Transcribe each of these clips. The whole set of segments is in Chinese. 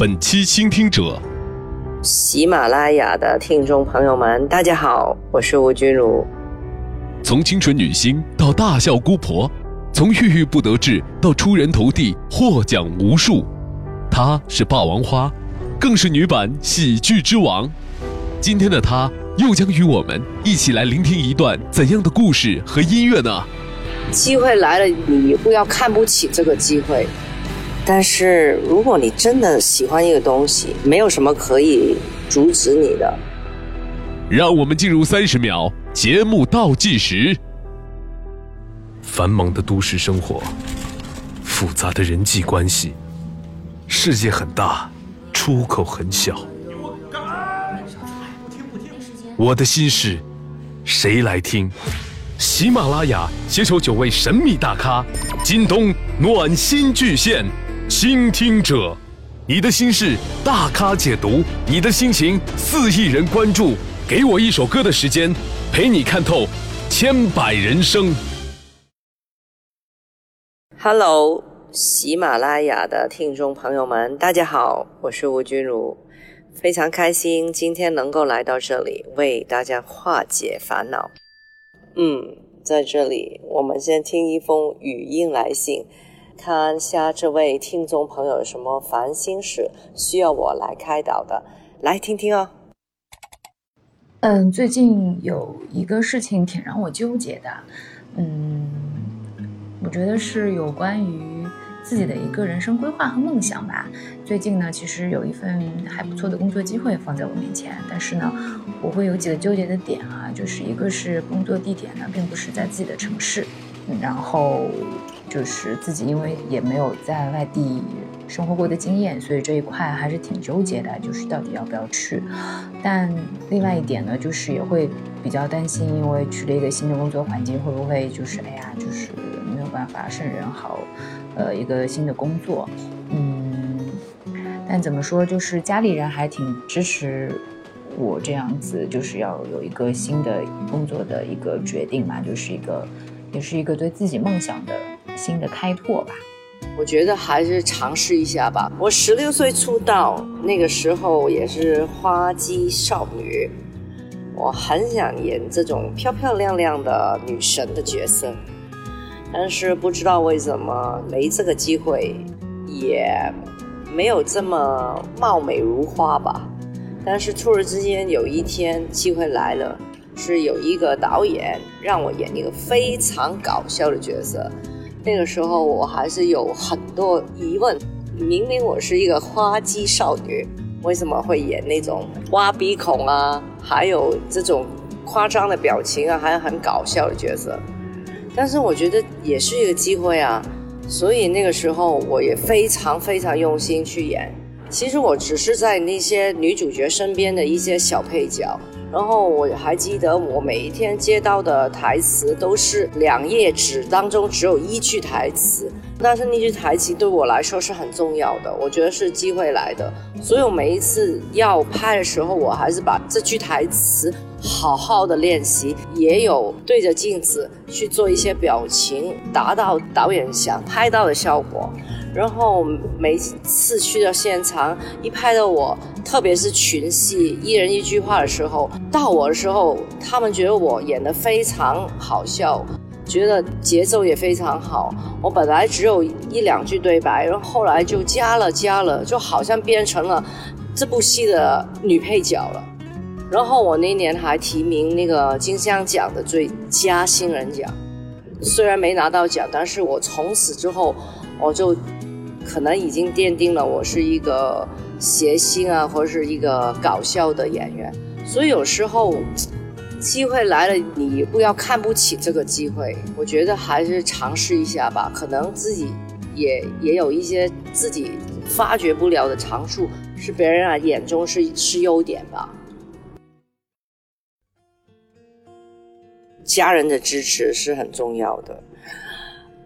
本期倾听者，喜马拉雅的听众朋友们，大家好，我是吴君如。从清纯女星到大笑姑婆，从郁郁不得志到出人头地、获奖无数，她是霸王花，更是女版喜剧之王。今天的她又将与我们一起来聆听一段怎样的故事和音乐呢？机会来了，你不要看不起这个机会。但是，如果你真的喜欢一个东西，没有什么可以阻止你的。让我们进入三十秒节目倒计时。繁忙的都市生活，复杂的人际关系，世界很大，出口很小。我的心事，谁来听？喜马拉雅携手九位神秘大咖，京东暖心巨献。倾听者，你的心事大咖解读，你的心情四亿人关注，给我一首歌的时间，陪你看透千百人生。Hello，喜马拉雅的听众朋友们，大家好，我是吴君如，非常开心今天能够来到这里为大家化解烦恼。嗯，在这里我们先听一封语音来信。看下这位听众朋友有什么烦心事需要我来开导的，来听听哦。嗯，最近有一个事情挺让我纠结的，嗯，我觉得是有关于自己的一个人生规划和梦想吧。最近呢，其实有一份还不错的工作机会放在我面前，但是呢，我会有几个纠结的点啊，就是一个是工作地点呢，并不是在自己的城市，然后。就是自己，因为也没有在外地生活过的经验，所以这一块还是挺纠结的，就是到底要不要去。但另外一点呢，就是也会比较担心，因为去了一个新的工作环境，会不会就是哎呀，就是没有办法胜任好，呃，一个新的工作。嗯，但怎么说，就是家里人还挺支持我这样子，就是要有一个新的工作的一个决定嘛，就是一个，也是一个对自己梦想的。新的开拓吧，我觉得还是尝试一下吧。我十六岁出道，那个时候也是花季少女，我很想演这种漂漂亮亮的女神的角色，但是不知道为什么没这个机会，也没有这么貌美如花吧。但是突然之间有一天机会来了，是有一个导演让我演一个非常搞笑的角色。那个时候我还是有很多疑问，明明我是一个花季少女，为什么会演那种挖鼻孔啊，还有这种夸张的表情啊，还有很搞笑的角色？但是我觉得也是一个机会啊，所以那个时候我也非常非常用心去演。其实我只是在那些女主角身边的一些小配角。然后我还记得，我每一天接到的台词都是两页纸当中只有一句台词，但是那句台词对我来说是很重要的，我觉得是机会来的，所以我每一次要拍的时候，我还是把这句台词好好的练习，也有对着镜子去做一些表情，达到导演想拍到的效果。然后每次去到现场，一拍到我，特别是群戏，一人一句话的时候，到我的时候，他们觉得我演得非常好笑，觉得节奏也非常好。我本来只有一两句对白，然后后来就加了加了，就好像变成了这部戏的女配角了。然后我那年还提名那个金像奖的最佳新人奖，虽然没拿到奖，但是我从此之后我就。可能已经奠定了我是一个谐星啊，或者是一个搞笑的演员。所以有时候机会来了，你不要看不起这个机会。我觉得还是尝试一下吧。可能自己也也有一些自己发掘不了的长处，是别人啊眼中是是优点吧。家人的支持是很重要的。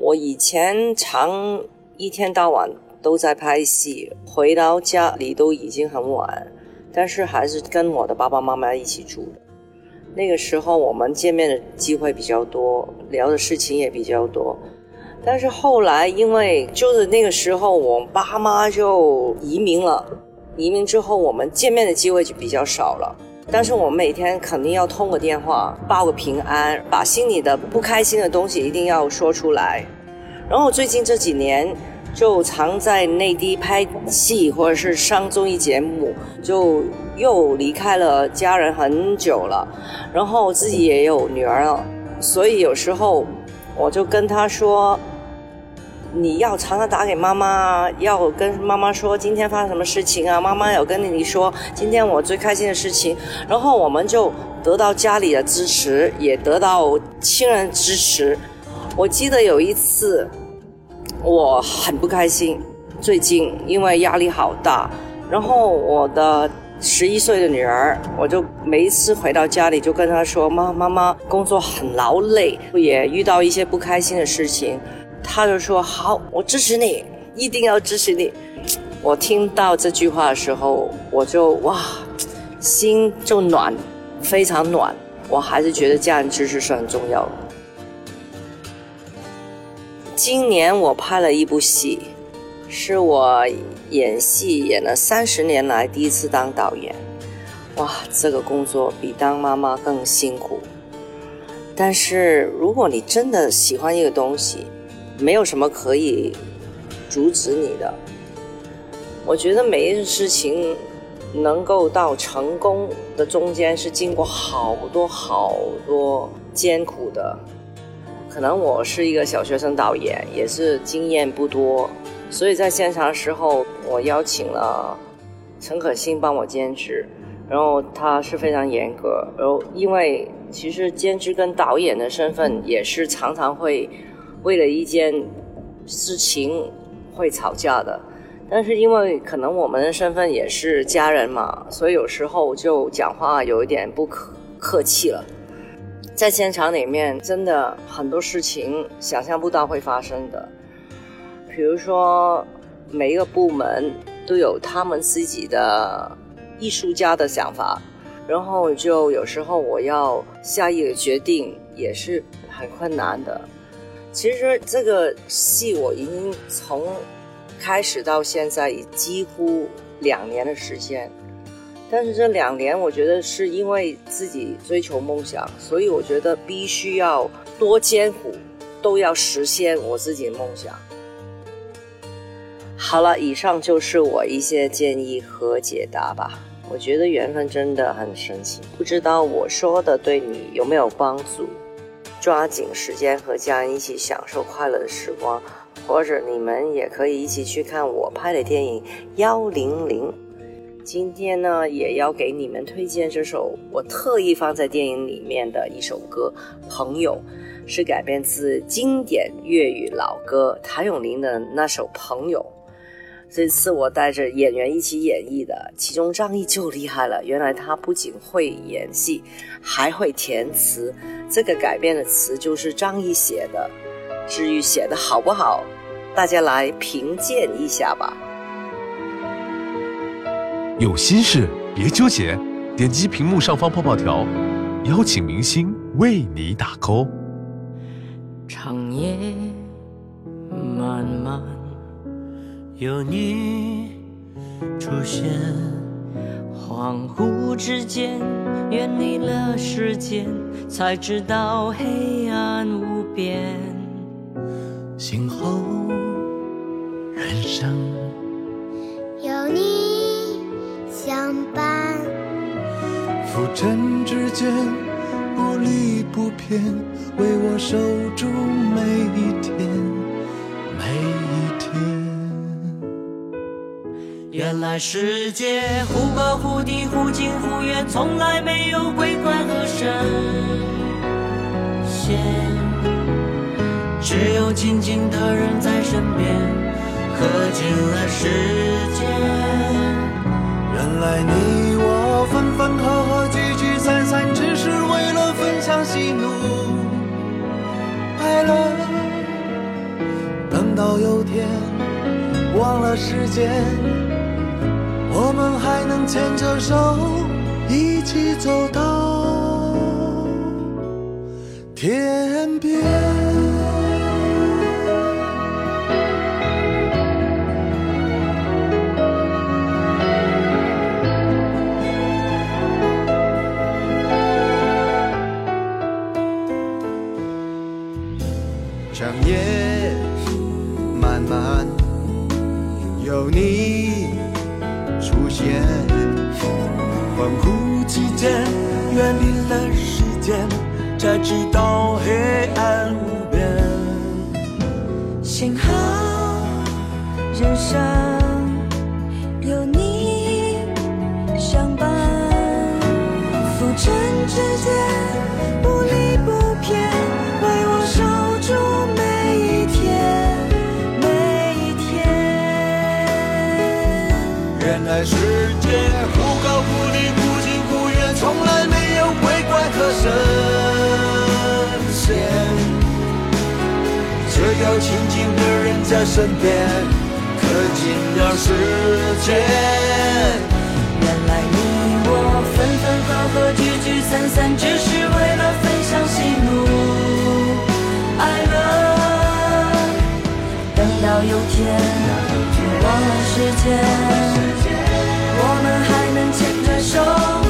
我以前常。一天到晚都在拍戏，回到家里都已经很晚，但是还是跟我的爸爸妈妈一起住的。那个时候我们见面的机会比较多，聊的事情也比较多。但是后来因为就是那个时候我爸妈就移民了，移民之后我们见面的机会就比较少了。但是我们每天肯定要通个电话，报个平安，把心里的不开心的东西一定要说出来。然后最近这几年。就常在内地拍戏或者是上综艺节目，就又离开了家人很久了，然后自己也有女儿了，所以有时候我就跟他说：“你要常常打给妈妈，要跟妈妈说今天发生什么事情啊，妈妈有跟你说今天我最开心的事情。”然后我们就得到家里的支持，也得到亲人支持。我记得有一次。我很不开心，最近因为压力好大，然后我的十一岁的女儿，我就每一次回到家里就跟她说：“妈，妈妈工作很劳累，也遇到一些不开心的事情。”她就说：“好，我支持你，一定要支持你。”我听到这句话的时候，我就哇，心就暖，非常暖。我还是觉得家人支持是很重要的。今年我拍了一部戏，是我演戏演了三十年来第一次当导演。哇，这个工作比当妈妈更辛苦。但是如果你真的喜欢一个东西，没有什么可以阻止你的。我觉得每一件事情能够到成功的中间，是经过好多好多艰苦的。可能我是一个小学生导演，也是经验不多，所以在现场的时候，我邀请了陈可辛帮我兼职，然后他是非常严格，然后因为其实兼职跟导演的身份也是常常会为了一件事情会吵架的，但是因为可能我们的身份也是家人嘛，所以有时候就讲话有一点不客客气了。在现场里面，真的很多事情想象不到会发生的。比如说，每一个部门都有他们自己的艺术家的想法，然后就有时候我要下一个决定也是很困难的。其实这个戏我已经从开始到现在已几乎两年的时间。但是这两年，我觉得是因为自己追求梦想，所以我觉得必须要多艰苦，都要实现我自己的梦想。好了，以上就是我一些建议和解答吧。我觉得缘分真的很神奇，不知道我说的对你有没有帮助？抓紧时间和家人一起享受快乐的时光，或者你们也可以一起去看我拍的电影《幺零零》。今天呢，也要给你们推荐这首我特意放在电影里面的一首歌《朋友》，是改编自经典粤语老歌谭咏麟的那首《朋友》。这次我带着演员一起演绎的，其中张译就厉害了，原来他不仅会演戏，还会填词。这个改编的词就是张译写的，至于写的好不好，大家来评鉴一下吧。有心事别纠结，点击屏幕上方泡泡条，邀请明星为你打 call。长夜漫漫，有你出现，恍惚之间远离了时间，才知道黑暗无边。醒后人生尘之间不离不偏，为我守住每一天，每一天。原来世界忽高忽低，忽近忽远，从来没有鬼怪和神仙，只有亲近的人在身边，刻进了时间。原来你分分合合聚聚散散，只是为了分享喜怒哀乐。等到有天忘了时间，我们还能牵着手一起走到天边。长夜漫漫有你出现恍惚之间远离了时间才知道黑暗无边。幸好人生有你相伴浮沉之间。世界忽高忽低，忽近忽远，从来没有鬼怪和神仙。只要亲近的人在身边，可近了世界。原来你我分分合合，聚聚散散，只是为了分享喜怒哀乐。等到有天忘了时间，手